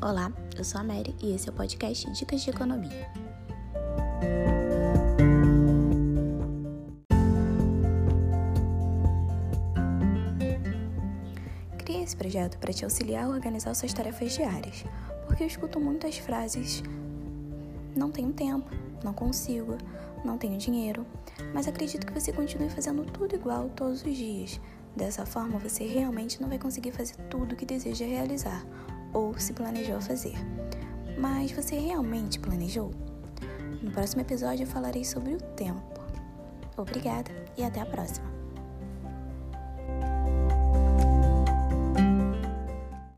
Olá, eu sou a Mary e esse é o podcast Dicas de Economia. Criei esse projeto para te auxiliar a organizar suas tarefas diárias, porque eu escuto muitas frases: não tenho tempo, não consigo, não tenho dinheiro, mas acredito que você continue fazendo tudo igual todos os dias. Dessa forma, você realmente não vai conseguir fazer tudo o que deseja realizar ou se planejou fazer. Mas você realmente planejou? No próximo episódio eu falarei sobre o tempo. Obrigada e até a próxima!